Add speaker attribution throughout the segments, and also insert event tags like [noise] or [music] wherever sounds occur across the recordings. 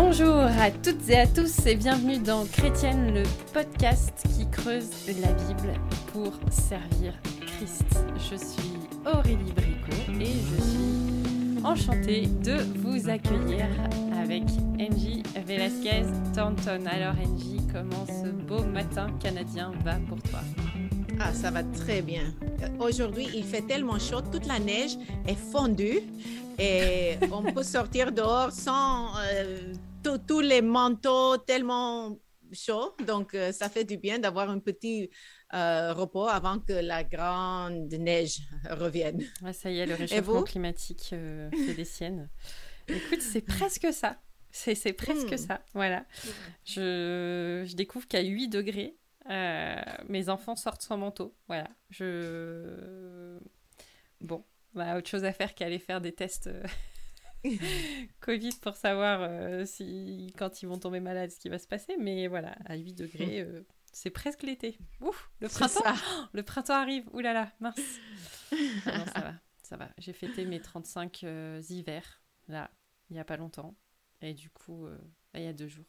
Speaker 1: Bonjour à toutes et à tous et bienvenue dans Chrétienne, le podcast qui creuse la Bible pour servir Christ. Je suis Aurélie Bricot et je suis enchantée de vous accueillir avec Angie Velasquez Thornton. Alors Angie, comment ce beau matin canadien va pour toi?
Speaker 2: Ah, ça va très bien. Aujourd'hui, il fait tellement chaud, toute la neige est fondue et on peut sortir dehors sans euh, tous les manteaux tellement chauds. Donc, euh, ça fait du bien d'avoir un petit euh, repos avant que la grande neige revienne.
Speaker 1: ça y est, le réchauffement climatique fait des siennes. [laughs] Écoute, c'est presque ça. C'est presque hmm. ça. Voilà. Je, je découvre qu'à 8 degrés, mes enfants sortent sans manteau. Voilà. Je. Bon, bah, autre chose à faire qu'aller faire des tests euh, [laughs] Covid pour savoir euh, si, quand ils vont tomber malades, ce qui va se passer. Mais voilà, à 8 degrés, euh, c'est presque l'été. Ouf, le printemps, [gasps] le printemps arrive. Ouh là là, mince. [laughs] Ah ça va, ça va. J'ai fêté mes 35 hivers, là, il n'y a pas longtemps. Et du coup, il y a deux jours.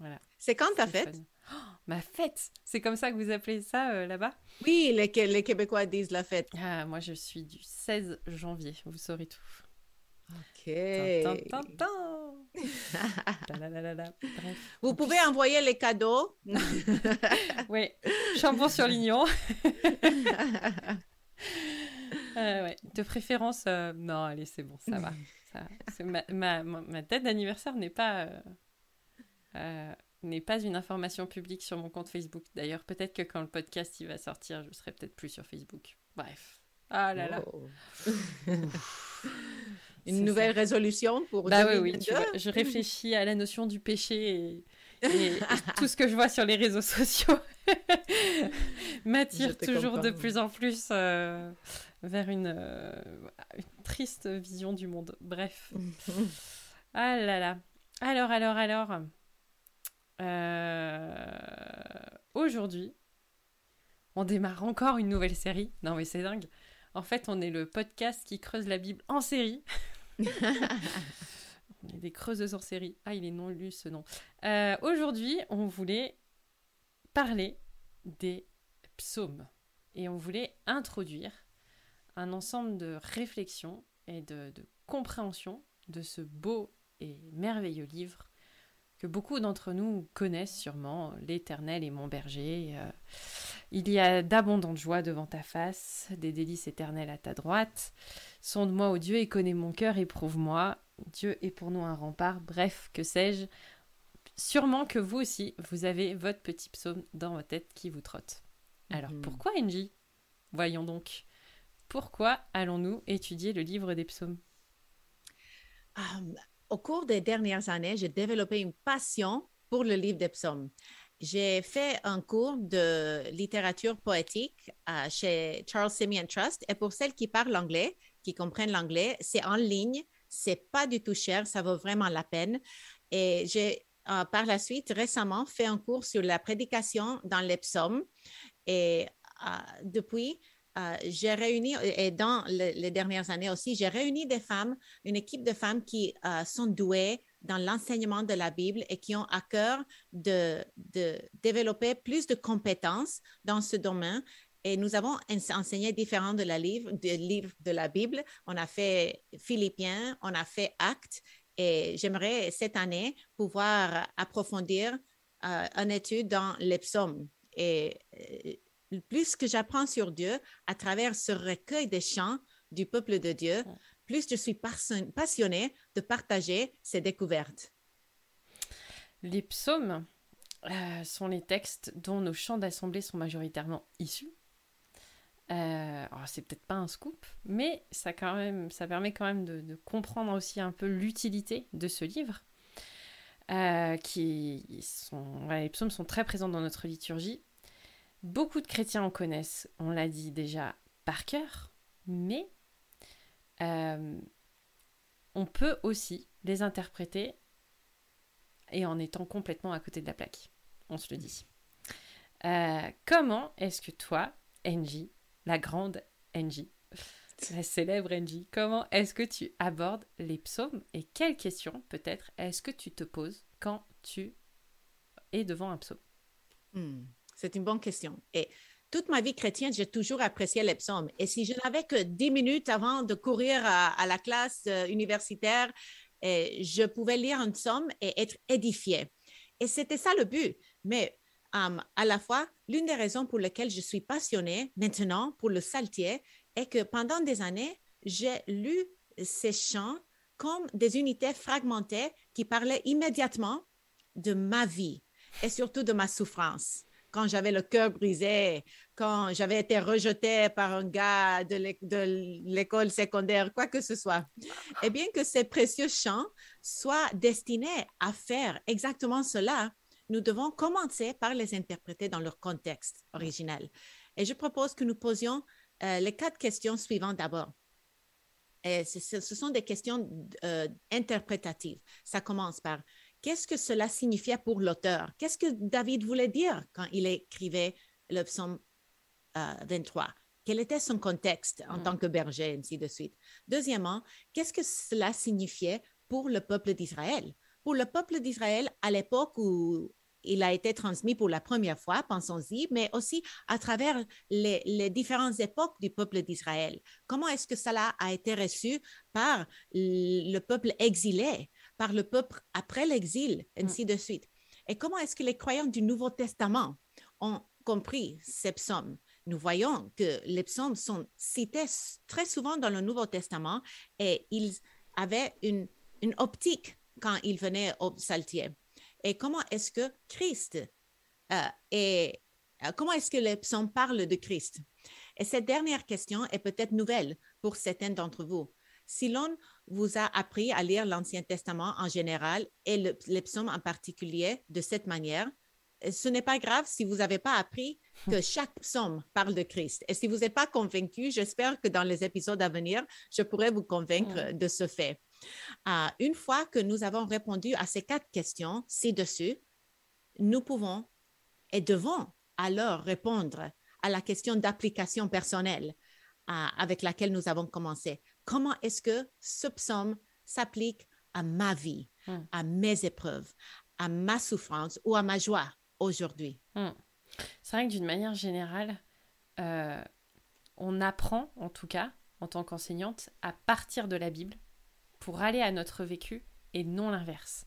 Speaker 1: Voilà.
Speaker 2: C'est quand ta fête?
Speaker 1: oh, [gasps] Ma fête C'est comme ça que vous appelez ça euh, là-bas?
Speaker 2: Oui, les, les, Québécois disent la fête.
Speaker 1: Ah, moi je suis du 16 janvier, vous saurez tout.
Speaker 2: Ok. [laughs] vous pouvez envoyer les cadeaux. [laughs]
Speaker 1: oui, chambon sur lignon. [laughs] Euh, ouais. De préférence, euh, non, allez, c'est bon, ça va. Ça, ma, ma, ma, date d'anniversaire n'est pas euh, n'est pas une information publique sur mon compte Facebook. D'ailleurs, peut-être que quand le podcast il va sortir, je serai peut-être plus sur Facebook. Bref. Ah là là. Oh.
Speaker 2: Une nouvelle résolution pour
Speaker 1: bah oui, oui, je réfléchis à la notion du péché et, [laughs] tout ce que je vois sur les réseaux sociaux [laughs] m'attire toujours de plus en plus euh, vers une, euh, une triste vision du monde. Bref. [laughs] ah là là. Alors, alors, alors. Euh, aujourd'hui, on démarre encore une nouvelle série. Non mais c'est dingue. En fait, on est le podcast qui creuse la Bible en série. [laughs] on est des creuseuses en série. Ah, il est non lu ce nom. Euh, aujourd'hui, on voulait parler des psaumes. Et on voulait introduire un ensemble de réflexions et de, de compréhension de ce beau et merveilleux livre que beaucoup d'entre nous connaissent sûrement, l'Éternel est mon berger. Euh, il y a d'abondantes joies devant ta face, des délices éternelles à ta droite. Sonde-moi, ô Dieu, et connais mon cœur, éprouve-moi. Dieu est pour nous un rempart. Bref, que sais-je? Sûrement que vous aussi, vous avez votre petit psaume dans votre tête qui vous trotte. Alors mhm. pourquoi, Angie Voyons donc. Pourquoi allons-nous étudier le livre des psaumes?
Speaker 2: Au cours des dernières années, j'ai développé une passion pour le livre des psaumes. J'ai fait un cours de littérature poétique euh, chez Charles Simeon Trust. Et pour celles qui parlent anglais, qui comprennent l'anglais, c'est en ligne, c'est pas du tout cher, ça vaut vraiment la peine. Et j'ai euh, par la suite récemment fait un cours sur la prédication dans les psaumes. Et euh, depuis, j'ai réuni, et dans les dernières années aussi, j'ai réuni des femmes, une équipe de femmes qui sont douées dans l'enseignement de la Bible et qui ont à cœur de, développer plus de compétences dans ce domaine. Et nous avons enseigné différents de la livre, de livres de la Bible. On a fait Philippiens, on a fait Actes. Et j'aimerais cette année pouvoir approfondir euh, une étude dans les psaumes. Et plus que j'apprends sur Dieu à travers ce recueil de chants du peuple de Dieu, plus je suis passionnée de partager ces découvertes.
Speaker 1: Les psaumes euh, sont les textes dont nos chants d'assemblée sont majoritairement issus. Euh, c'est peut-être pas un scoop, mais ça, permet quand même de, comprendre aussi un peu l'utilité de ce livre. Euh, qui sont, les psaumes sont très présents dans notre liturgie Beaucoup de chrétiens en connaissent, on l'a dit déjà, par cœur, mais euh, on peut aussi les interpréter et en étant complètement à côté de la plaque. On se le dit. Euh, comment est-ce que toi, Angie, la grande Angie, [laughs] La célèbre Angie. Comment est-ce que tu abordes les psaumes et quelles questions, peut-être, est-ce que tu te poses quand tu es devant un psaume?
Speaker 2: Hmm, C'est une bonne question. Et toute ma vie chrétienne, j'ai toujours apprécié les psaumes. Et si je n'avais que dix minutes avant de courir à, la classe euh, universitaire, et je pouvais lire un psaume et être édifié. Et c'était ça le but. Mais um, à la fois, l'une des raisons pour lesquelles je suis passionnée maintenant pour le saltier est que pendant des années, j'ai lu ces chants comme des unités fragmentées qui parlaient immédiatement de ma vie et surtout de ma souffrance quand j'avais le cœur brisé, quand j'avais été rejetée par un gars de l'école secondaire, quoi que ce soit. Et bien que ces précieux chants soient destinés à faire exactement cela, nous devons commencer par les interpréter dans leur contexte original. Et je propose que nous posions euh, les quatre questions suivantes d'abord. Et ce, sont des questions euh, interprétatives. Ça commence par Qu'est-ce que cela signifiait pour l'auteur? Qu'est-ce que David voulait dire quand il écrivait le psaume 23? Euh, Quel était son contexte en mm. tant que berger, ainsi de suite? Deuxièmement, qu'est-ce que cela signifiait pour le peuple d'Israël? Pour le peuple d'Israël, à l'époque où il a été transmis pour la première fois, pensons-y, mais aussi à travers les, les différentes époques du peuple d'Israël. Comment est-ce que cela a été reçu par le peuple exilé? Par le peuple après l'exil, mm. ainsi de suite. Et comment est-ce que les croyants du Nouveau Testament ont compris ces psaumes? Nous voyons que les psaumes sont cités très souvent dans le Nouveau Testament et ils avaient une, une optique quand ils venaient au psaltier. Et comment est-ce que Christ euh, et euh, comment est-ce que les psaumes parlent de Christ? Et cette dernière question est peut-être nouvelle pour certains d'entre vous. Si l'on vous a appris à lire l'Ancien Testament en général et le, les psaumes en particulier de cette manière, ce n'est pas grave si vous n'avez pas appris que [laughs] chaque psaume parle de Christ. Et si vous n'êtes pas convaincu, j'espère que dans les épisodes à venir, je pourrai vous convaincre de ce fait. Euh, une fois que nous avons répondu à ces quatre questions ci-dessus, nous pouvons et devons alors répondre à la question d'application personnelle euh, avec laquelle nous avons commencé comment est-ce que ce psaume s'applique à ma vie, hmm. à mes épreuves, à ma souffrance ou à ma joie aujourd'hui? Hmm.
Speaker 1: C'est vrai que d'une manière générale, euh, on apprend, en tout cas, en tant qu'enseignante, à partir de la Bible pour aller à notre vécu et non l'inverse.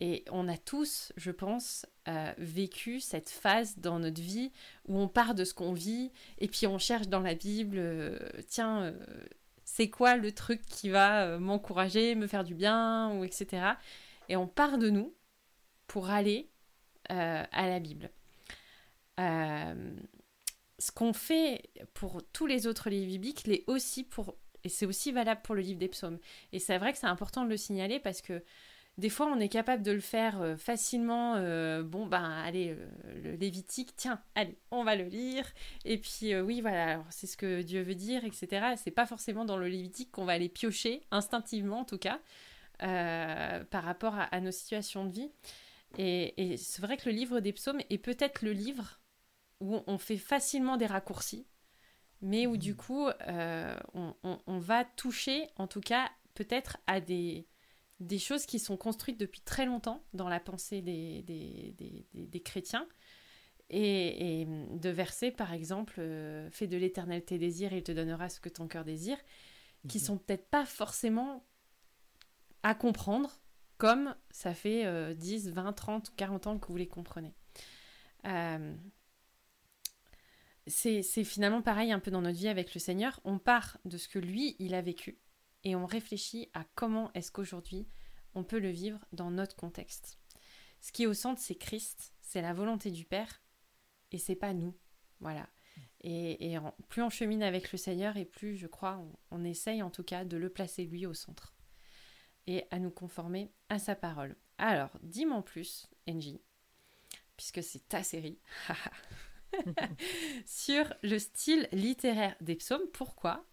Speaker 1: Et on a tous, je pense, euh, vécu cette phase dans notre vie où on part de ce qu'on vit et puis on cherche dans la Bible, euh, tiens, c'est quoi le truc qui va euh, m'encourager, me faire du bien, ou etc. Et on part de nous pour aller euh, à la Bible. Euh, ce qu'on fait pour tous les autres livres bibliques l'est aussi et c'est aussi valable pour le livre des psaumes. Et c'est vrai que c'est important de le signaler parce que des fois, on est capable de le faire euh, facilement. Euh, bon, ben, allez, euh, le Lévitique, tiens, allez, on va le lire. Et puis, oui, voilà, c'est ce que Dieu veut dire, etc. C'est pas forcément dans le Lévitique qu'on va aller piocher, instinctivement en tout cas, par rapport à, nos situations de vie. Et, c'est vrai que le livre des psaumes est peut-être le livre où on fait facilement des raccourcis, mais où du mmh. coup, on, on va toucher, en tout cas, peut-être à des des choses qui sont construites depuis très longtemps dans la pensée des, des, chrétiens. Et, de verser, par exemple, euh, fais de l'éternel tes désirs et il te donnera ce que ton cœur désire, qui mhm. sont peut-être pas forcément à comprendre comme ça fait 10, 20, 30, 40 ans que vous les comprenez. Euh, c'est finalement pareil un peu dans notre vie avec le Seigneur. On part de ce que lui, il a vécu et on réfléchit à comment est-ce qu'aujourd'hui on peut le vivre dans notre contexte. Ce qui est au centre, c'est Christ, c'est la volonté du Père, et c'est pas nous. Voilà. Et, plus on chemine avec le Seigneur, et plus, je crois, on, essaye en tout cas de le placer lui au centre, et à nous conformer à sa parole. Alors, dis-moi en plus, Angie, puisque c'est ta série, [laughs] [laughs] sur le style littéraire des psaumes. Pourquoi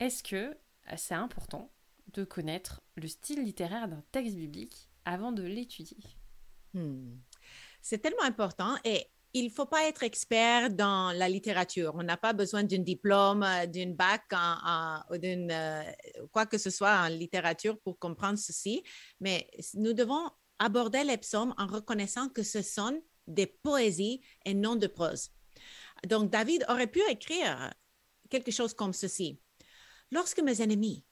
Speaker 1: est-ce que c'est important de connaître le style littéraire d'un texte biblique avant de l'étudier
Speaker 2: hmm. C'est tellement important et il ne faut pas être expert dans la littérature. On n'a pas besoin d'un diplôme, euh, d'une bac, ou d'une euh, quoi que ce soit en littérature pour comprendre ceci. Mais nous devons aborder les psaumes en reconnaissant que ce sont des poésies et non de prose. Donc, David aurait pu écrire quelque chose comme ceci. Lorsque mes ennemis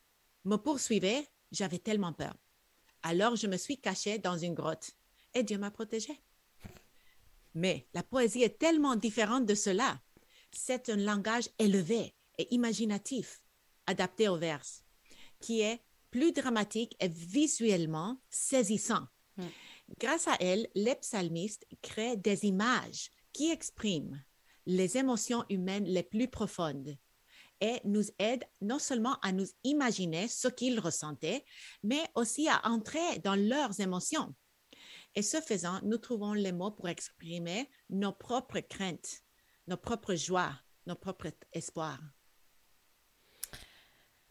Speaker 2: me poursuivaient, j'avais tellement peur. Alors, je me suis caché dans une grotte et Dieu m'a protégé. Mais la poésie est tellement différente de cela. C'est un langage élevé et imaginatif, adapté au vers, qui est plus dramatique et visuellement saisissant. Mm. Grâce à elle, les psalmistes créent des images qui expriment les émotions humaines les plus profondes et nous aident non seulement à nous imaginer ce qu'ils ressentaient, mais aussi à entrer dans leurs émotions. Et ce faisant, nous trouvons les mots pour exprimer nos propres craintes, nos propres joies, nos propres espoirs.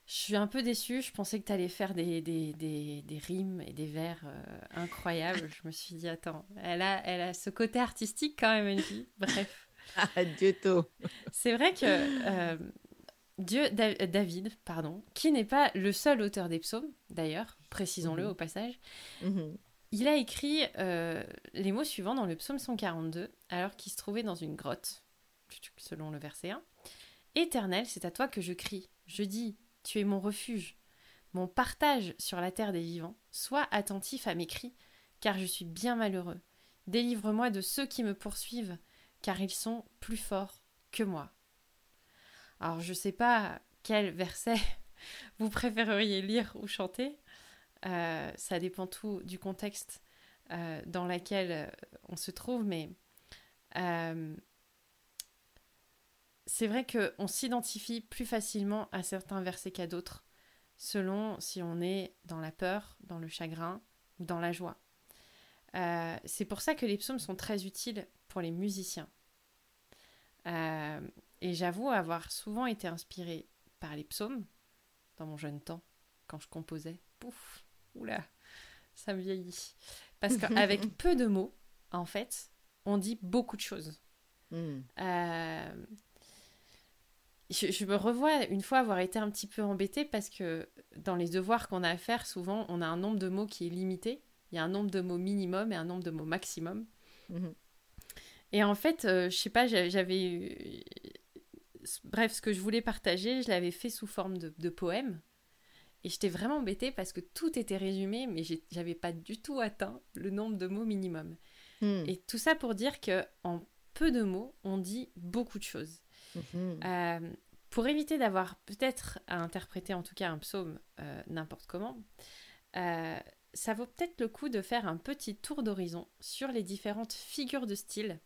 Speaker 1: Je suis un peu déçue. Je pensais que tu allais faire des, des, des, rimes et des vers euh, incroyables. Je me suis dit, attends, elle a, elle a ce côté artistique quand même, une Bref. [laughs]
Speaker 2: Adieu, tout.
Speaker 1: C'est vrai que euh, Dieu, David, pardon, qui n'est pas le seul auteur des psaumes, d'ailleurs, précisons-le mhm. au passage, mhm. Il a écrit euh, les mots suivants dans le psaume 142, alors qu'il se trouvait dans une grotte, selon le verset 1. Éternel, c'est à toi que je crie. Je dis, tu es mon refuge, mon partage sur la terre des vivants. Sois attentif à mes cris, car je suis bien malheureux. Délivre-moi de ceux qui me poursuivent, car ils sont plus forts que moi. Alors, je ne sais pas quel verset [laughs] vous préféreriez lire ou chanter, euh, ça dépend tout du contexte euh, dans lequel euh, on se trouve, mais c'est vrai qu'on s'identifie plus facilement à certains versets qu'à d'autres, selon si on est dans la peur, dans le chagrin ou dans la joie. c'est pour ça que les psaumes sont très utiles pour les musiciens. Et j'avoue avoir souvent été inspirée par les psaumes dans mon jeune temps, quand je composais. Pouf oula, ça me vieillit. Parce [laughs] qu'avec peu de mots, en fait, on dit beaucoup de choses. Hmm. Euh, je, me revois une fois avoir été un petit peu embêtée parce que dans les devoirs qu'on a à faire, souvent, on a un nombre de mots qui est limité. Il y a un nombre de mots minimum et un nombre de mots maximum. Hmm. Et en fait, euh, je sais pas, j'avais... Bref, ce que je voulais partager, je l'avais fait sous forme de, de poème. Et j'étais vraiment embêtée parce que tout était résumé, mais j'avais pas du tout atteint le nombre de mots minimum. Hmm. Et tout ça pour dire que en peu de mots, on dit beaucoup de choses. Mhm. Euh, pour éviter d'avoir peut-être à interpréter en tout cas un psaume euh, n'importe comment, euh, ça vaut peut-être le coup de faire un petit tour d'horizon sur les différentes figures de style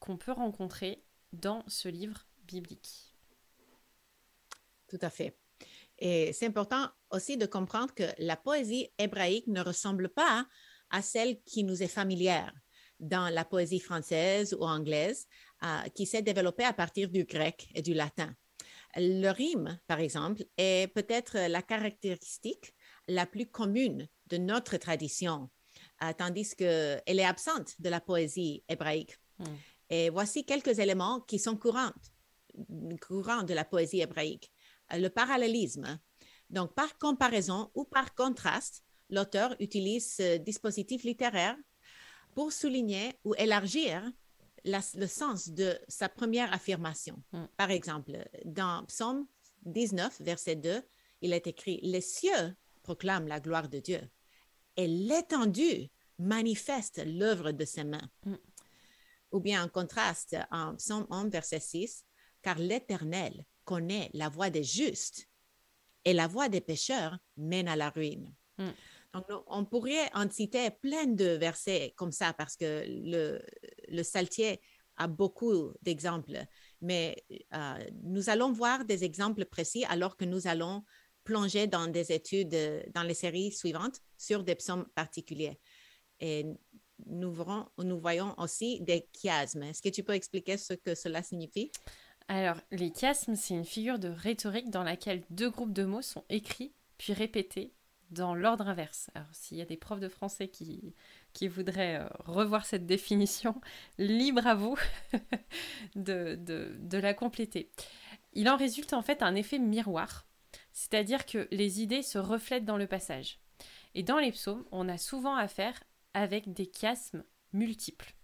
Speaker 1: qu'on peut rencontrer dans ce livre biblique.
Speaker 2: Tout à fait. Et c'est important aussi de comprendre que la poésie hébraïque ne ressemble pas à celle qui nous est familière dans la poésie française ou anglaise, euh, qui s'est développée à partir du grec et du latin. Le rime, par exemple, est peut-être la caractéristique la plus commune de notre tradition, euh, tandis qu'elle est absente de la poésie hébraïque. Hmm. Et voici quelques éléments qui sont courants, courants de la poésie hébraïque le parallélisme. Donc, par comparaison ou par contraste, l'auteur utilise ce dispositif littéraire pour souligner ou élargir le sens de sa première affirmation. Hmm. Par exemple, dans Psaume 19, verset 2, il est écrit, Les cieux proclament la gloire de Dieu et l'étendue manifeste l'œuvre de ses mains. Hmm. Ou bien en contraste, en Psaume 1, verset 6, Car l'Éternel connaît la voie des justes et la voie des pécheurs mène à la ruine. Hmm. Donc, on pourrait en citer plein de versets comme ça parce que le, le Saltier a beaucoup d'exemples, mais euh, nous allons voir des exemples précis alors que nous allons plonger dans des études dans les séries suivantes sur des psaumes particuliers. Et nous, voyons aussi des chiasmes. Est-ce que tu peux expliquer ce que cela signifie?
Speaker 1: Alors, les chiasmes, c'est une figure de rhétorique dans laquelle deux groupes de mots sont écrits puis répétés dans l'ordre inverse. Alors, s'il y a des profs de français qui qui voudraient euh, revoir cette définition, [laughs] libre à vous [laughs] de, de, la compléter. Il en résulte en fait un effet miroir, c'est-à-dire que les idées se reflètent dans le passage. Et dans les psaumes, on a souvent affaire avec des chiasmes multiples.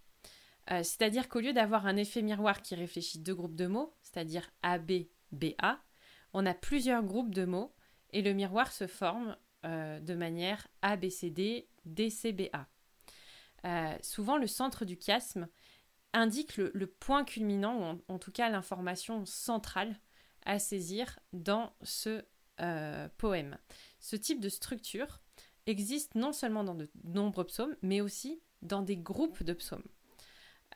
Speaker 1: Euh, c'est-à-dire qu'au lieu d'avoir un effet miroir qui réfléchit deux groupes de mots, c'est-à-dire A, B, B, A, on a plusieurs groupes de mots et le miroir se forme euh, de manière A, B, C, D, D, C, B, A. Euh, souvent, le centre du chiasme indique le, point culminant, ou en, tout cas l'information centrale à saisir dans ce poème. Ce type de structure existe non seulement dans de nombreux psaumes, mais aussi dans des groupes de psaumes.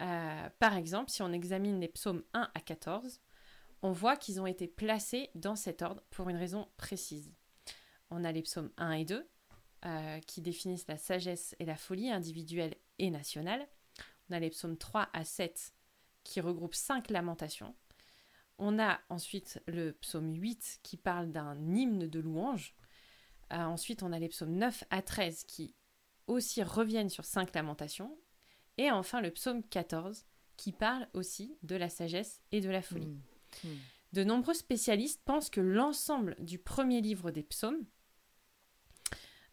Speaker 1: Euh, par exemple, si on examine les psaumes 1 à 14, on voit qu'ils ont été placés dans cet ordre pour une raison précise. On a les psaumes 1 et 2, euh, qui définissent la sagesse et la folie individuelle et nationale. On a les psaumes 3 à 7, qui regroupent 5 lamentations. On a ensuite le psaume 8, qui parle d'un hymne de louange. Euh, ensuite, on a les psaumes 9 à 13, qui aussi reviennent sur 5 lamentations. Et enfin le psaume 14 qui parle aussi de la sagesse et de la folie. Hmm. Hmm. De nombreux spécialistes pensent que l'ensemble du premier livre des psaumes,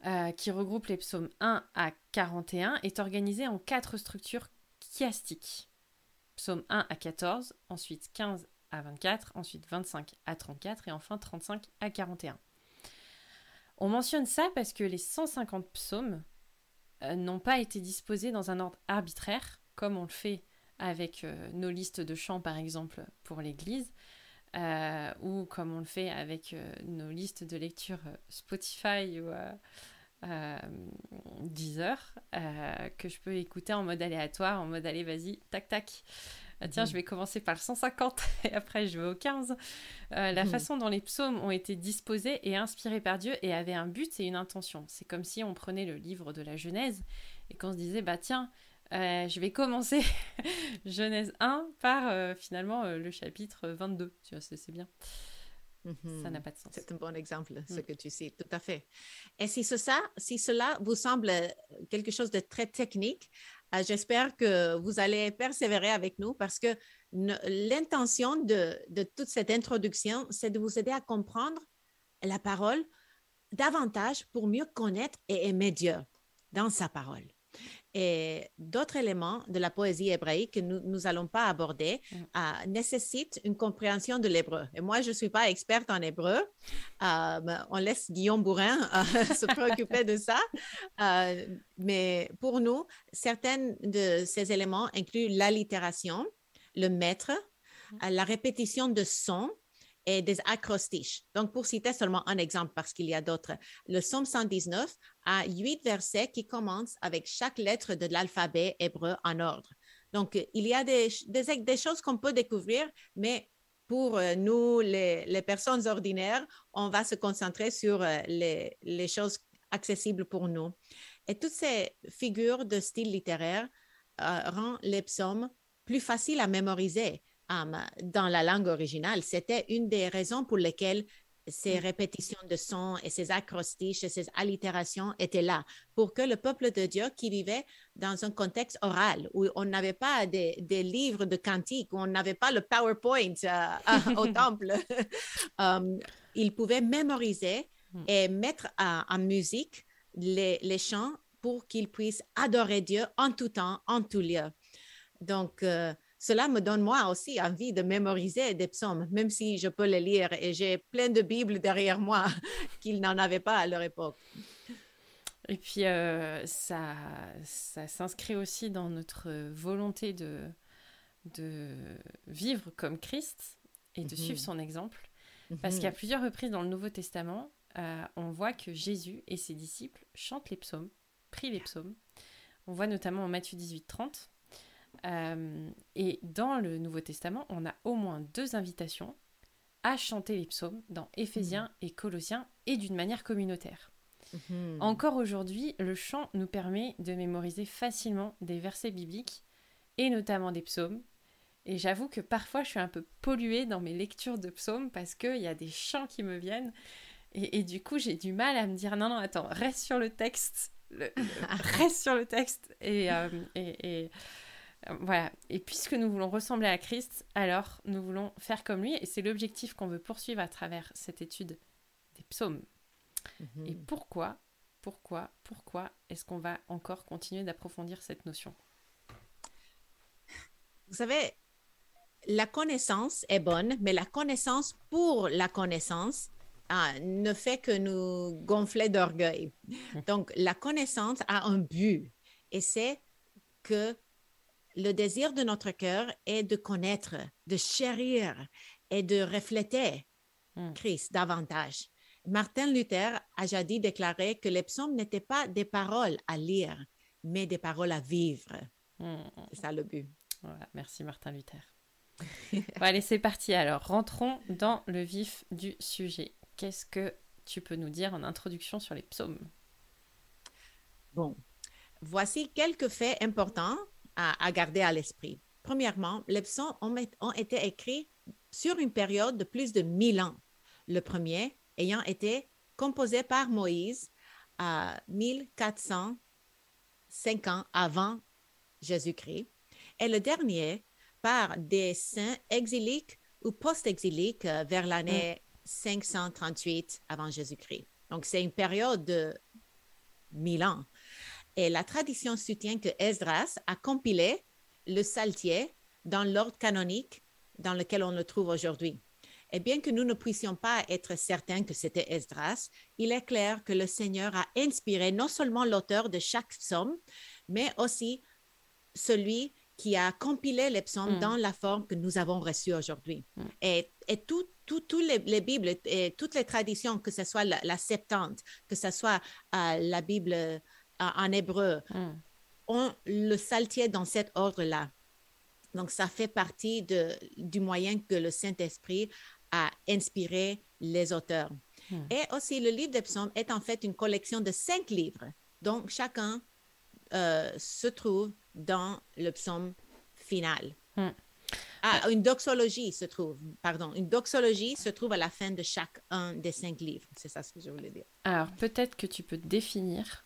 Speaker 1: euh, qui regroupe les psaumes 1 à 41, est organisé en quatre structures chiastiques. Psaume 1 à 14, ensuite 15 à 24, ensuite 25 à 34 et enfin 35 à 41. On mentionne ça parce que les 150 psaumes euh, n'ont pas été disposés dans un ordre arbitraire, comme on le fait avec euh, nos listes de chants, par exemple, pour l'Église, euh, ou comme on le fait avec nos listes de lecture Spotify ou Deezer, que je peux écouter en mode aléatoire, en mode allez, vas-y, tac, tac. Ah, tiens, je vais commencer par le 150 [laughs] et après je vais au 15. Euh, la hmm. façon dont les psaumes ont été disposés et inspirés par Dieu et avaient un but et une intention. C'est comme si on prenait le livre de la Genèse et qu'on se disait, bah tiens, euh, je vais commencer [laughs] Genèse 1 par euh, finalement le chapitre 22. Tu vois, c'est bien. Ça n'a pas de sens.
Speaker 2: C'est un bon exemple, ce mm. que tu cites, tout à fait. Et si, ça, si cela vous semble quelque chose de très technique, j'espère que vous allez persévérer avec nous parce que l'intention de, toute cette introduction, c'est de vous aider à comprendre la parole davantage pour mieux connaître et aimer Dieu dans sa parole et d'autres éléments de la poésie hébraïque que nous n'allons pas aborder mm. euh, nécessitent une compréhension de l'hébreu. Et moi, je ne suis pas experte en hébreu. Euh, on laisse Guillaume Bourrin euh, [laughs] se préoccuper de ça. mais pour nous, certains de ces éléments incluent l'allitération, le maître, mm. la répétition de sons, et des acrostiches. Donc, pour citer seulement un exemple, parce qu'il y a d'autres, le Psaume 119 a huit versets qui commencent avec chaque lettre de l'alphabet hébreu en ordre. Donc, il y a des, choses qu'on peut découvrir, mais pour euh, nous, les, personnes ordinaires, on va se concentrer sur euh, les, les, choses accessibles pour nous. Et toutes ces figures de style littéraire euh, rendent les psaumes plus faciles à mémoriser dans la langue originale. C'était une des raisons pour lesquelles ces mm. répétitions de sons et ces acrostiches et ces allitérations étaient là pour que le peuple de Dieu qui vivait dans un contexte oral où on n'avait pas des, livres de cantiques, où on n'avait pas le PowerPoint euh, [laughs] au [laughs] temple, [laughs] um, il pouvait mémoriser mm. et mettre en musique les, les chants pour qu'ils puissent adorer Dieu en tout temps, en tout lieu. Donc, euh, cela me donne moi aussi envie de mémoriser des psaumes, même si je peux les lire et j'ai plein de Bibles derrière moi [laughs] qu'ils n'en avaient pas à leur époque.
Speaker 1: Et puis, euh, ça, ça s'inscrit aussi dans notre volonté de, de vivre comme Christ et de suivre mhm. son exemple. Parce qu'à mhm. plusieurs reprises dans le Nouveau Testament, euh, on voit que Jésus et ses disciples chantent les psaumes, prient les psaumes. On voit notamment en Matthieu 18, 30, euh, et dans le Nouveau Testament, on a au moins deux invitations à chanter les psaumes dans Éphésiens mhm. et Colossiens et d'une manière communautaire. Mhm. Encore aujourd'hui, le chant nous permet de mémoriser facilement des versets bibliques et notamment des psaumes. Et j'avoue que parfois je suis un peu polluée dans mes lectures de psaumes parce qu'il y a des chants qui me viennent. Et, et du coup, j'ai du mal à me dire non, non, attends, reste sur le texte [laughs] reste sur le texte. Et, euh, et, euh, voilà. Et puisque nous voulons ressembler à Christ, alors nous voulons faire comme lui. Et c'est l'objectif qu'on veut poursuivre à travers cette étude des psaumes. Mhm. Et pourquoi, pourquoi, pourquoi est-ce qu'on va encore continuer d'approfondir cette notion?
Speaker 2: Vous savez, la connaissance est bonne, mais la connaissance pour la connaissance ah, ne fait que nous gonfler d'orgueil. Donc, la connaissance a un but et c'est que le désir de notre cœur est de connaître, de chérir et de refléter hmm. Christ davantage. Martin Luther a jadis déclaré que les psaumes n'étaient pas des paroles à lire, mais des paroles à vivre. Hmm. C'est ça le but.
Speaker 1: Merci Martin Luther. [laughs] bon, allez, c'est parti alors. Rentrons dans le vif du sujet. Qu'est-ce que tu peux nous dire en introduction sur les psaumes?
Speaker 2: Bon, voici quelques faits importants à, garder à l'esprit. Premièrement, les psaumes ont, ont, été écrits sur une période de plus de 1000 ans. Le premier ayant été composé par Moïse à 1405 ans avant Jésus-Christ et le dernier par des saints exiliques ou post-exiliques euh, vers l'année 538 mm. avant Jésus-Christ. Donc, c'est une période de 1000 ans. Et la tradition soutient que Esdras a compilé le Saltier dans l'ordre canonique dans lequel on le trouve aujourd'hui. Et bien que nous ne puissions pas être certains que c'était Esdras, il est clair que le Seigneur a inspiré non seulement l'auteur de chaque psaume, mais aussi celui qui a compilé les psaumes mm. dans la forme que nous avons reçue aujourd'hui. Mm. Et, et toutes les, Bibles et toutes les traditions, que ce soit la, Septante, que ce soit euh, la Bible en hébreu, mm. ont le saltier dans cet ordre-là. Donc, ça fait partie de, du moyen que le Saint-Esprit a inspiré les auteurs. Et aussi, le livre des psaumes est en fait une collection de cinq livres. Donc, chacun euh, se trouve dans le psaume final. Hmm. Ah, une doxologie se trouve, pardon, une doxologie se trouve à la fin de chaque un des cinq livres. C'est ça ce que je voulais dire.
Speaker 1: Alors, peut-être que tu peux définir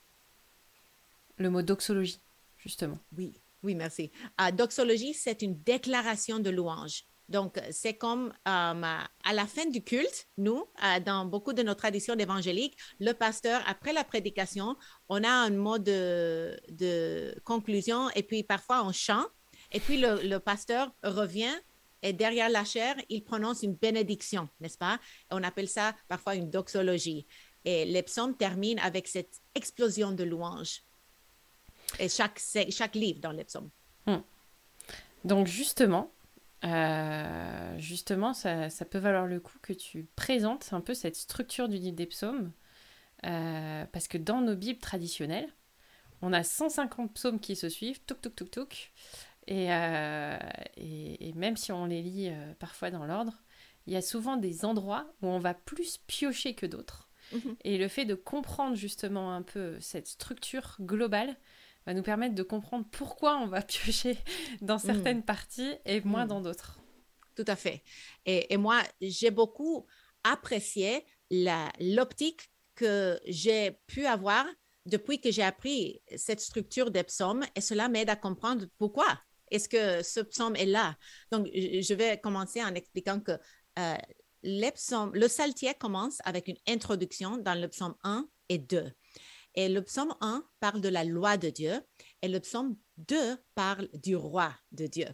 Speaker 1: le mot doxologie, justement.
Speaker 2: Oui, oui, merci. Ah, doxologie, c'est une déclaration de louange. Donc, c'est comme euh, à la fin du culte, nous, euh, dans beaucoup de nos traditions évangéliques, le pasteur, après la prédication, on a un mot de, conclusion et puis parfois on chante. Et puis le, pasteur revient et derrière la chair, il prononce une bénédiction, n'est-ce pas? On appelle ça parfois une doxologie. Et les psaumes terminent avec cette explosion de louanges. Et chaque, chaque livre dans les psaumes. Hmm.
Speaker 1: Donc justement, euh, justement, ça, peut valoir le coup que tu présentes un peu cette structure du livre des psaumes, euh, parce que dans nos Bibles traditionnelles, on a 150 psaumes qui se suivent, touk touk touk touk, et, euh, et, même si on les lit parfois dans l'ordre, il y a souvent des endroits où on va plus piocher que d'autres. Mhm. Et le fait de comprendre justement un peu cette structure globale, va nous permettre de comprendre pourquoi on va [laughs] piocher dans certaines mm. parties et moins mm. dans d'autres.
Speaker 2: Tout à fait. Et, moi, j'ai beaucoup apprécié l'optique que j'ai pu avoir depuis que j'ai appris cette structure des psaumes et cela m'aide à comprendre pourquoi est-ce que ce psaume est là. Donc, je vais commencer en expliquant que euh, les psaumes, le saltier commence avec une introduction dans le psaume 1 et 2. Et le psaume 1 parle de la loi de Dieu et le psaume 2 parle du roi de Dieu.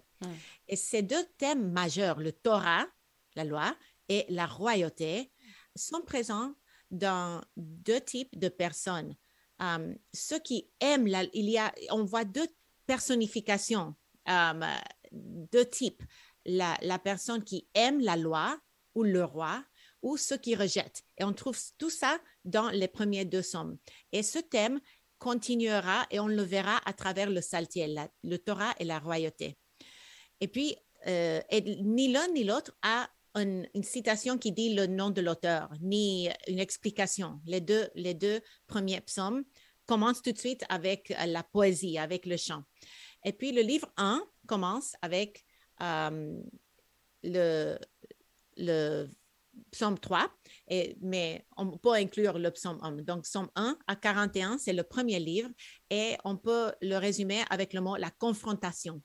Speaker 2: Et ces deux thèmes majeurs, le Torah, la loi, et la royauté, sont présents dans deux types de personnes. Um, ceux qui aiment, la, il y a, on voit deux personnifications, um, deux types. La, la personne qui aime la loi ou le roi ou ceux qui rejettent. Et on trouve tout ça dans les premiers deux sommes. Et ce thème continuera et on le verra à travers le saltier, le Torah et la royauté. Et puis, euh, ni l'un ni l'autre a une, citation qui dit le nom de l'auteur, ni une explication. Les deux, les deux premiers psaumes commencent tout de suite avec la poésie, avec le chant. Et puis, le livre 1 commence avec euh, le, le psaume 3, et, mais on peut inclure le psaume 1. Donc, psaume 1 à 41, c'est le premier livre et on peut le résumer avec le mot la confrontation.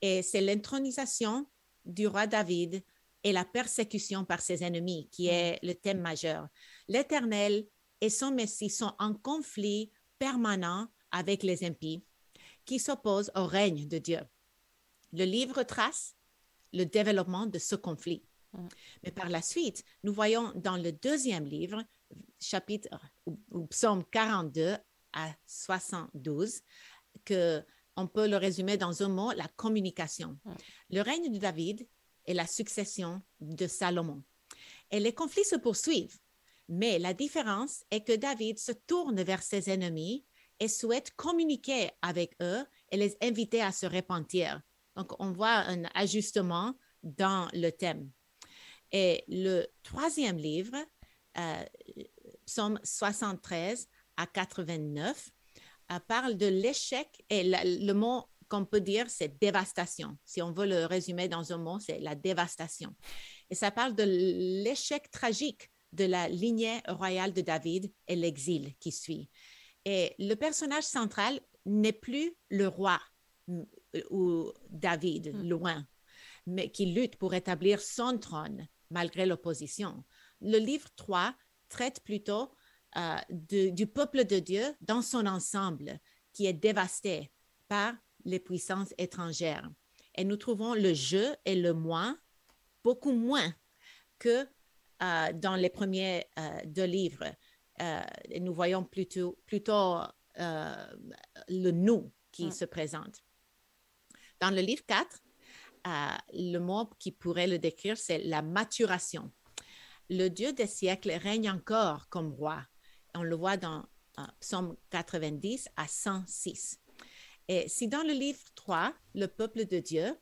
Speaker 2: Et c'est l'intronisation du roi David et la persécution par ses ennemis qui est le thème majeur. L'Éternel et son Messie sont en conflit permanent avec les impies qui s'opposent au règne de Dieu. Le livre trace le développement de ce conflit. Mais par la suite, nous voyons dans le deuxième livre, chapitre ou, psaume 42 à 72, que on peut le résumer dans un mot, la communication. Mm. Le règne de David est la succession de Salomon. Et les conflits se poursuivent. Mais la différence est que David se tourne vers ses ennemis et souhaite communiquer avec eux et les inviter à se repentir. Donc, on voit un ajustement dans le thème. Et le troisième livre, euh, Psaume 73 à 89, euh, parle de l'échec et le mot qu'on peut dire, c'est dévastation. Si on veut le résumer dans un mot, c'est la dévastation. Et ça parle de l'échec tragique de la lignée royale de David et l'exil qui suit. Et le personnage central n'est plus le roi ou David, hmm. loin, mais qui lutte pour établir son trône malgré l'opposition. Le livre 3 traite plutôt euh, du peuple de Dieu dans son ensemble, qui est dévasté par les puissances étrangères. Et nous trouvons le jeu et le moi beaucoup moins que euh, dans les premiers euh, deux livres. nous voyons plutôt, plutôt le nous qui se présente. Dans le livre 4, le mot qui pourrait le décrire, c'est la maturation. Le Dieu des siècles règne encore comme roi. On le voit dans Psaume 90 à 106. Et si dans le livre 3, le peuple de Dieu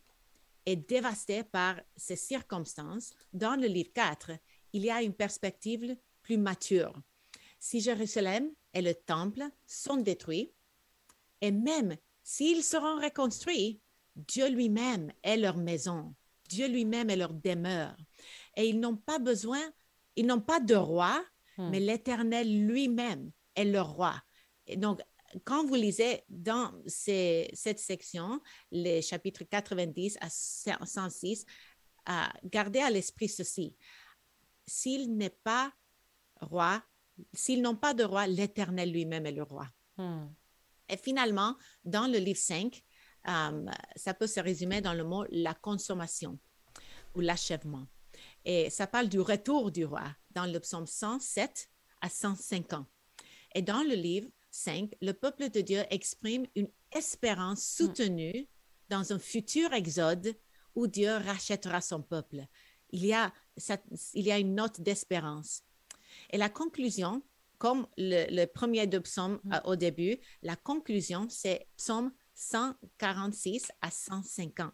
Speaker 2: est dévasté par ces circonstances, dans le livre 4, il y a une perspective plus mature. Si Jérusalem et le temple sont détruits, et même s'ils seront reconstruits, Dieu lui-même est leur maison. Dieu lui-même est leur demeure. Et ils n'ont pas besoin, ils n'ont pas de roi, hmm. mais l'Éternel lui-même est leur roi. Et donc, quand vous lisez dans cette section, les chapitres 90 à 106, gardez à l'esprit ceci. S'il n'est pas roi, s'ils n'ont pas de roi, l'Éternel lui-même est le roi. Hmm. Et finalement, dans le livre 5, euh, ça peut se résumer dans le mot la consommation ou l'achèvement. Et ça parle du retour du roi dans le psaume 107 à 150. Et dans le livre 5, le peuple de Dieu exprime une espérance soutenue dans un futur exode où Dieu rachètera son peuple. Il y a, il y a une note d'espérance. Et la conclusion, comme le, premier deux psaumes euh, au début, la conclusion, c'est psaume 146 à 150.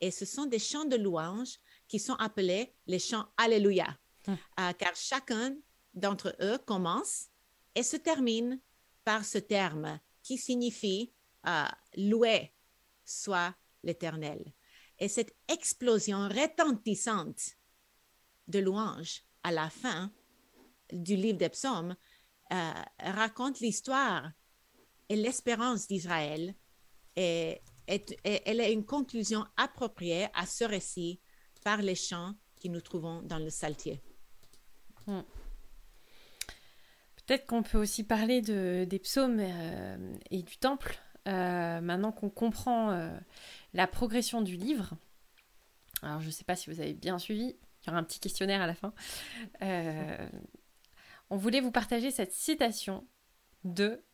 Speaker 2: Et ce sont des chants de louange qui sont appelés les chants Alléluia, hum. euh, car chacun d'entre eux commence et se termine par ce terme qui signifie euh, louer soit l'Éternel. Et cette explosion retentissante de louange à la fin du livre des psaumes euh, raconte l'histoire et l'espérance d'Israël et, elle est une conclusion appropriée à ce récit par les chants que nous trouvons dans le Saltier. Hmm.
Speaker 1: Peut-être qu'on peut aussi parler de, des psaumes euh, et du temple, euh, maintenant qu'on comprend euh, la progression du livre. Alors, je ne sais pas si vous avez bien suivi, il y aura un petit questionnaire à la fin. on voulait vous partager cette citation de,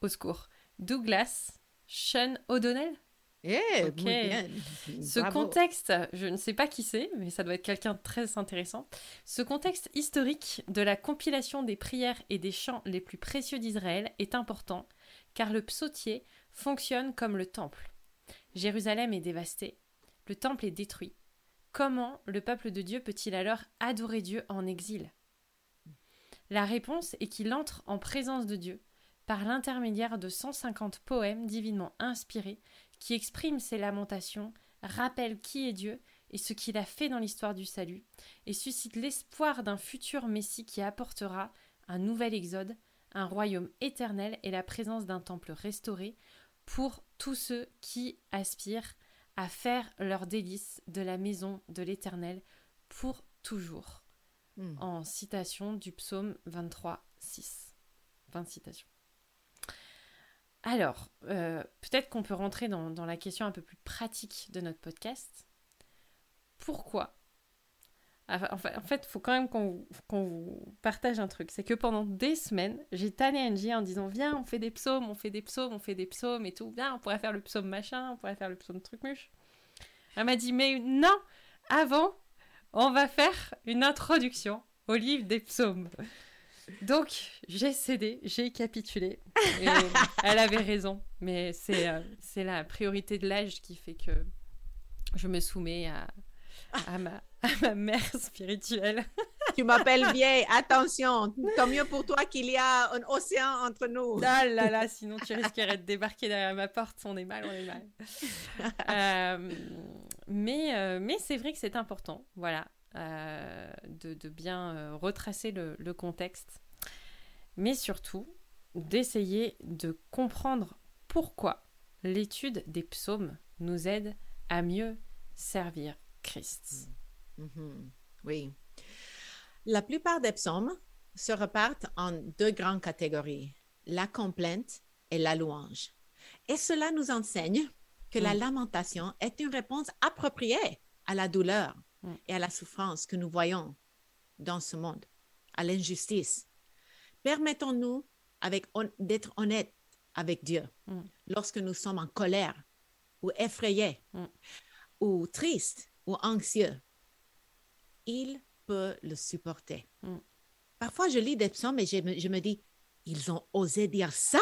Speaker 1: au secours, Douglas sean O'Donnell?
Speaker 2: Eh. [laughs]
Speaker 1: Ce contexte, je ne sais pas qui c'est, mais ça doit être quelqu'un de très intéressant. Ce contexte historique de la compilation des prières et des chants les plus précieux d'Israël est important, car le psautier fonctionne comme le temple. Jérusalem est dévastée, le temple est détruit. Comment le peuple de Dieu peut-il alors adorer Dieu en exil? La réponse est qu'il entre en présence de Dieu par l'intermédiaire de 150 poèmes divinement inspirés qui expriment ses lamentations, rappellent qui est Dieu et ce qu'il a fait dans l'histoire du salut, et suscite l'espoir d'un futur Messie qui apportera un nouvel exode, un royaume éternel et la présence d'un temple restauré pour tous ceux qui aspirent à faire leur délice de la maison de l'Éternel pour toujours.
Speaker 2: Hmm.
Speaker 1: En citation du psaume 23, 6. Fin de citation. Alors, euh, peut-être qu'on peut rentrer dans, la question un peu plus pratique de notre podcast. Pourquoi? En fait, il faut quand même qu'on vous partage un truc. C'est que pendant des semaines, j'ai tanné Angie en disant Viens, on fait des psaumes, on fait des psaumes, on fait des psaumes et tout. Viens, on pourrait faire le psaume machin, on pourrait faire le psaume truc-muche. Elle m'a dit Mais non Avant, on va faire une introduction au livre des psaumes. Donc, j'ai cédé, j'ai capitulé. Et [laughs] elle avait raison. Mais c'est euh, c'est la priorité de l'âge qui fait que je me soumets à, à ma, à ma mère spirituelle. [laughs]
Speaker 2: Tu m'appelles vieille, attention, tant mieux pour toi qu'il y a un océan entre nous.
Speaker 1: Ah là là, sinon tu risquerais de débarquer derrière ma porte, on est mal, on est mal. [laughs] Euh, mais euh, mais c'est vrai que c'est important, voilà, de, de, bien retracer le, le contexte, mais surtout d'essayer de comprendre pourquoi l'étude des psaumes nous aide à mieux servir Christ.
Speaker 2: Mhm. Oui. La plupart des psaumes se repartent en deux grandes catégories, la complainte et la louange. Et cela nous enseigne que la lamentation est une réponse appropriée à la douleur
Speaker 1: Mm.
Speaker 2: et à la souffrance que nous voyons dans ce monde, à l'injustice. Permettons-nous avec d'être honnêtes avec Dieu
Speaker 1: Mm.
Speaker 2: lorsque nous sommes en colère ou effrayés
Speaker 1: Mm.
Speaker 2: ou tristes ou anxieux. Il peut le supporter. Parfois, je lis des psaumes et je me, je me dis, ils ont osé dire ça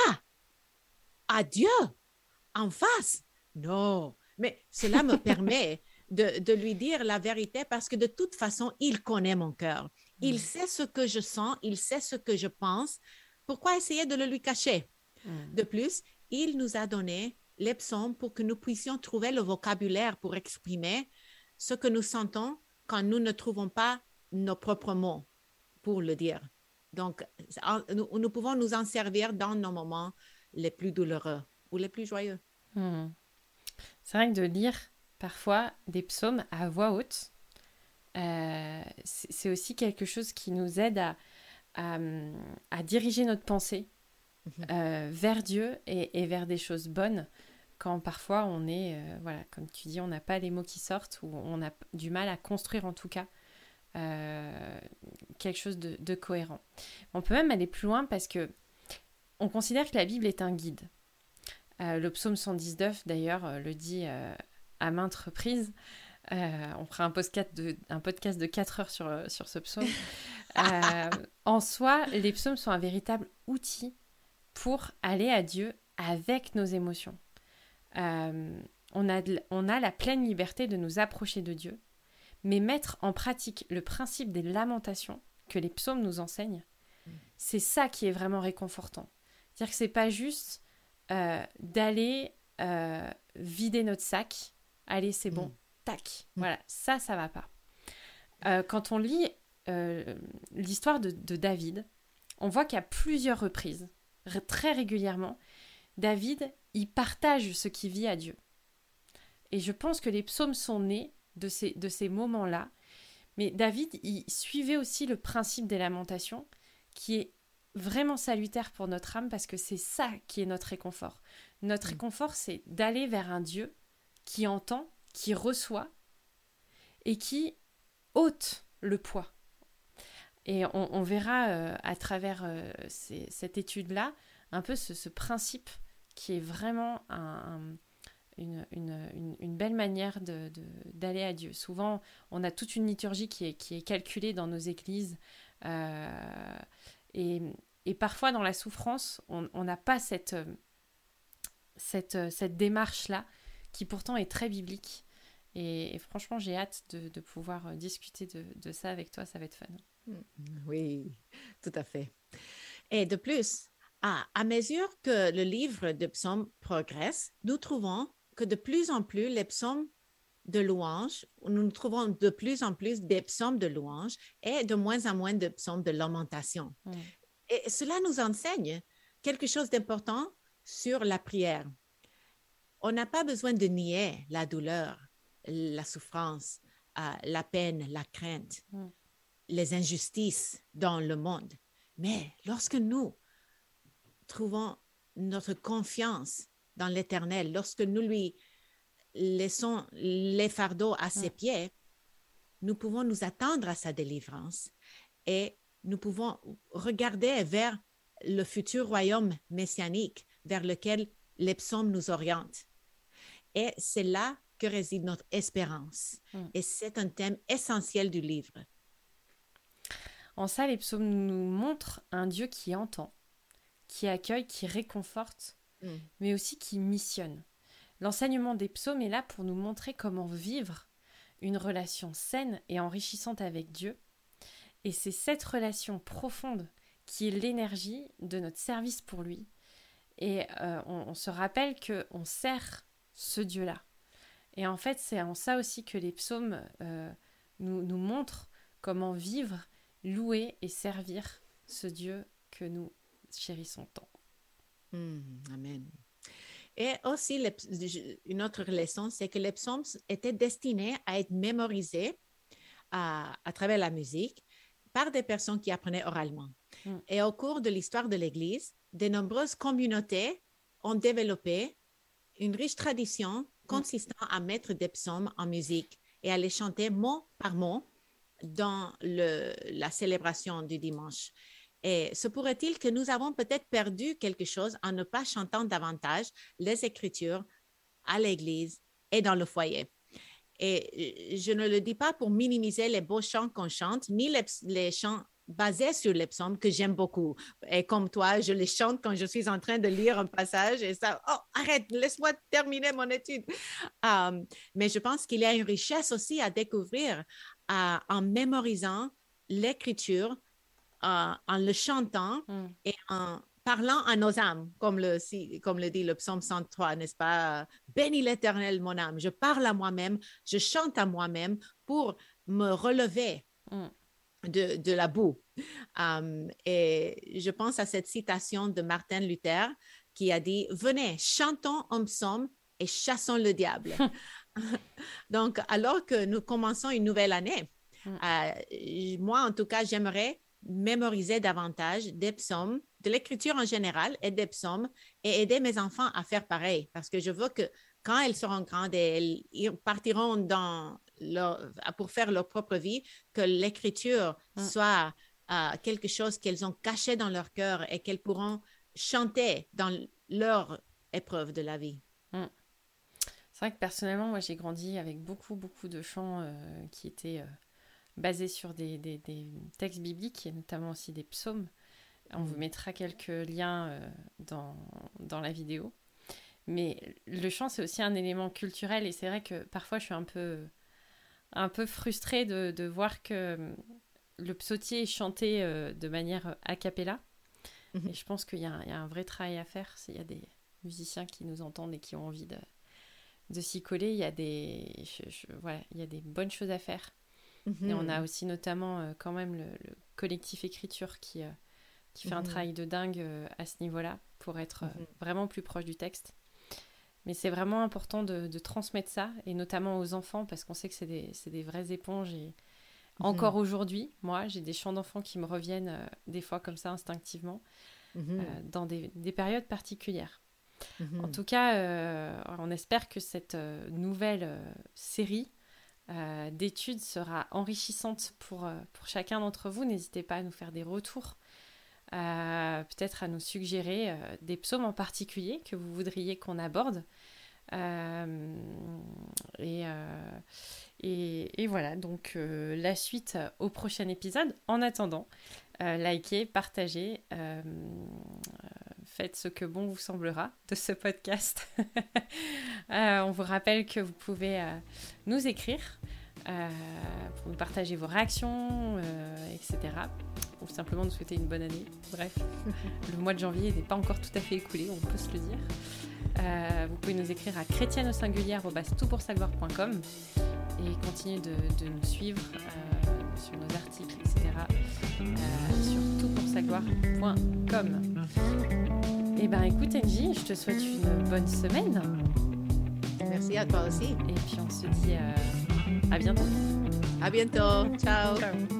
Speaker 2: à Dieu en face. Non, mais cela me [laughs] permet de, de lui dire la vérité parce que de toute façon, il connaît mon cœur. Il
Speaker 1: Mm.
Speaker 2: sait ce que je sens, il sait ce que je pense. Pourquoi essayer de le lui cacher?
Speaker 1: Mm.
Speaker 2: De plus, il nous a donné les psaumes pour que nous puissions trouver le vocabulaire pour exprimer ce que nous sentons quand nous ne trouvons pas nos propres mots pour le dire. Donc, nous, nous pouvons nous en servir dans nos moments les plus douloureux ou les plus joyeux.
Speaker 1: Hmm. C'est vrai que de lire parfois des psaumes à voix haute, euh, c'est aussi quelque chose qui nous aide à, à, à diriger notre pensée
Speaker 2: Mhm.
Speaker 1: euh, vers Dieu et, et vers des choses bonnes quand parfois on est, euh, voilà, comme tu dis, on n'a pas les mots qui sortent ou on a du mal à construire en tout cas quelque chose de, de cohérent. On peut même aller plus loin parce que on considère que la Bible est un guide. Le psaume 119, d'ailleurs, le dit à maintes reprises. Euh, on fera un podcast de, un podcast de 4 heures sur, euh, sur ce psaume. [laughs] Euh, en soi, les psaumes sont un véritable outil pour aller à Dieu avec nos émotions. Euh, on, a de- on a la pleine liberté de nous approcher de Dieu, mais mettre en pratique le principe des lamentations que les psaumes nous enseignent, c'est ça qui est vraiment réconfortant. C'est-à-dire que c'est pas juste d'aller vider notre sac, allez c'est bon,
Speaker 2: Mm.
Speaker 1: tac, voilà, ça, ça va pas. Euh, quand on lit euh, l'histoire de, de David, on voit qu'à plusieurs reprises, très régulièrement, David, il partage ce qu'il vit à Dieu. Et je pense que les psaumes sont nés de ces, de ces moments-là. Mais David, il suivait aussi le principe des lamentations, qui est vraiment salutaire pour notre âme, parce que c'est ça qui est notre réconfort. Notre
Speaker 2: Mm.
Speaker 1: réconfort, c'est d'aller vers un Dieu qui entend, qui reçoit, et qui ôte le poids. Et on, verra euh, à travers euh, cette étude-là un peu ce, principe qui est vraiment un- un- une, belle manière d'aller à Dieu. Souvent, on a toute une liturgie qui est, calculée dans nos églises. euh, et, parfois, dans la souffrance, on n'a pas cette démarche-là, qui pourtant est très biblique. Et, et franchement, j'ai hâte de, de pouvoir euh, discuter de, de ça avec toi, ça va être fun.
Speaker 2: Oui, tout à fait. Et de plus, à, à mesure que le livre de psaumes progresse, nous trouvons que de plus en plus les psaumes de louanges, nous trouvons de plus en plus des psaumes de louanges et de moins en moins de psaumes de lamentation.
Speaker 1: Mm.
Speaker 2: Et cela nous enseigne quelque chose d'important sur la prière. On n'a pas besoin de nier la douleur, la souffrance, euh, la peine, la crainte,
Speaker 1: Mm.
Speaker 2: les injustices dans le monde. Mais lorsque nous trouvons notre confiance dans l'Éternel, lorsque nous lui laissons les fardeaux à ses
Speaker 1: Mm.
Speaker 2: pieds, nous pouvons nous attendre à sa délivrance et nous pouvons regarder vers le futur royaume messianique vers lequel les psaumes nous orientent. Et c'est là que réside notre espérance.
Speaker 1: Mm.
Speaker 2: Et c'est un thème essentiel du livre.
Speaker 1: En ça, les psaumes nous montrent un Dieu qui entend, qui accueille, qui réconforte,
Speaker 2: Mm.
Speaker 1: mais aussi qui missionne. L'enseignement des psaumes est là pour nous montrer comment vivre une relation saine et enrichissante avec Dieu. Et c'est cette relation profonde qui est l'énergie de notre service pour lui. Et euh, on, on se rappelle que on sert ce Dieu-là. Et en fait, c'est en ça aussi que les psaumes euh, nous, nous montrent comment vivre, louer et servir ce Dieu que nous chérissons tant.
Speaker 2: Mm, amen. Et aussi, les- une autre leçon, c'est que les psaumes étaient destinés à être mémorisés à, à travers la musique par des personnes qui apprenaient oralement.
Speaker 1: Mm.
Speaker 2: Et au cours de l'histoire de l'Église, de nombreuses communautés ont développé une riche tradition consistant à mettre des psaumes en musique et à les chanter mot par mot dans le- la célébration du dimanche. Et se pourrait-il que nous avons peut-être perdu quelque chose en ne pas chantant davantage les Écritures à l'Église et dans le foyer? Et euh, je ne le dis pas pour minimiser les beaux chants qu'on chante, ni les, les chants basés sur les psaumes que j'aime beaucoup. Et comme toi, je les chante quand je suis en train de lire un passage et ça, oh, arrête, laisse-moi terminer mon étude. Um, mais je pense qu'il y a une richesse aussi à découvrir euh, en mémorisant l'écriture, euh, en le chantant
Speaker 1: Mm.
Speaker 2: et en parlant à nos âmes, comme le, comme le dit le psaume 103, n'est-ce pas? Bénis l'Éternel, mon âme. Je parle à moi-même, je chante à moi-même pour me relever
Speaker 1: Mm.
Speaker 2: De, de la boue. Um, et je pense à cette citation de Martin Luther qui a dit, Venez, chantons un psaume et chassons le diable. [laughs] Donc, alors que nous commençons une nouvelle année,
Speaker 1: Mm.
Speaker 2: euh, moi, en tout cas, j'aimerais mémoriser davantage des psaumes, de l'écriture en général et des psaumes, et aider mes enfants à faire pareil, parce que je veux que quand elles seront grandes elles ils partiront dans leur, pour faire leur propre vie, que l'écriture
Speaker 1: Mm.
Speaker 2: soit euh, quelque chose qu'elles ont caché dans leur cœur et qu'elles pourront chanter dans leur épreuve de la vie.
Speaker 1: C'est vrai que personnellement, moi j'ai grandi avec beaucoup, beaucoup de chants euh, qui étaient euh, basés sur des, des- des textes bibliques et notamment aussi des psaumes. On vous
Speaker 2: Mhm.
Speaker 1: mettra quelques liens euh, dans, dans la vidéo. Mais le chant, c'est aussi un élément culturel et c'est vrai que parfois je suis un peu, un peu frustrée de, de voir que hum, le psautier est chanté euh, de manière a cappella.
Speaker 2: Mhm.
Speaker 1: Et je pense qu'il y, a un- il y a un vrai travail à faire s'il y a des musiciens qui nous entendent et qui ont envie de, de s'y coller. Il y, a des, je- je- voilà, il y a des bonnes choses à faire. Et on
Speaker 2: Mhm.
Speaker 1: a aussi notamment euh, quand même le, le collectif écriture qui, euh, qui fait un
Speaker 2: Mhm.
Speaker 1: travail de dingue euh, à ce niveau-là pour être euh,
Speaker 2: Mhm.
Speaker 1: vraiment plus proche du texte. Mais c'est vraiment important de, de transmettre ça, et notamment aux enfants, parce qu'on sait que c'est des, vraies éponges. Et
Speaker 2: Mhm.
Speaker 1: encore aujourd'hui, moi, j'ai des chants d'enfants qui me reviennent euh, des fois comme ça instinctivement,
Speaker 2: Mhm.
Speaker 1: euh, dans des, des périodes particulières.
Speaker 2: Mhm.
Speaker 1: En tout cas, euh, on espère que cette nouvelle série d'études sera enrichissante pour, pour chacun d'entre vous. N'hésitez pas à nous faire des retours, euh, peut-être à nous suggérer euh, des psaumes en particulier que vous voudriez qu'on aborde. Euh, et, et, voilà, donc la suite au prochain épisode. En attendant, likez, partagez, faites ce que bon vous semblera de ce podcast. [laughs] On vous rappelle que vous pouvez nous écrire pour nous partager vos réactions, etc. Ou simplement nous souhaiter une bonne année. Bref, [laughs] le mois de janvier n'est pas encore tout à fait écoulé, on peut se le dire. vous pouvez nous écrire à chrétienne au singulier toutpoursavoir.com et continuer de, de nous suivre sur nos articles, etc. sur toutpoursagloire.com. Et eh ben écoute Angie, je te souhaite une bonne semaine.
Speaker 2: Merci à toi aussi.
Speaker 1: Et puis on se dit euh, à bientôt.
Speaker 2: À bientôt. Ciao. Ciao.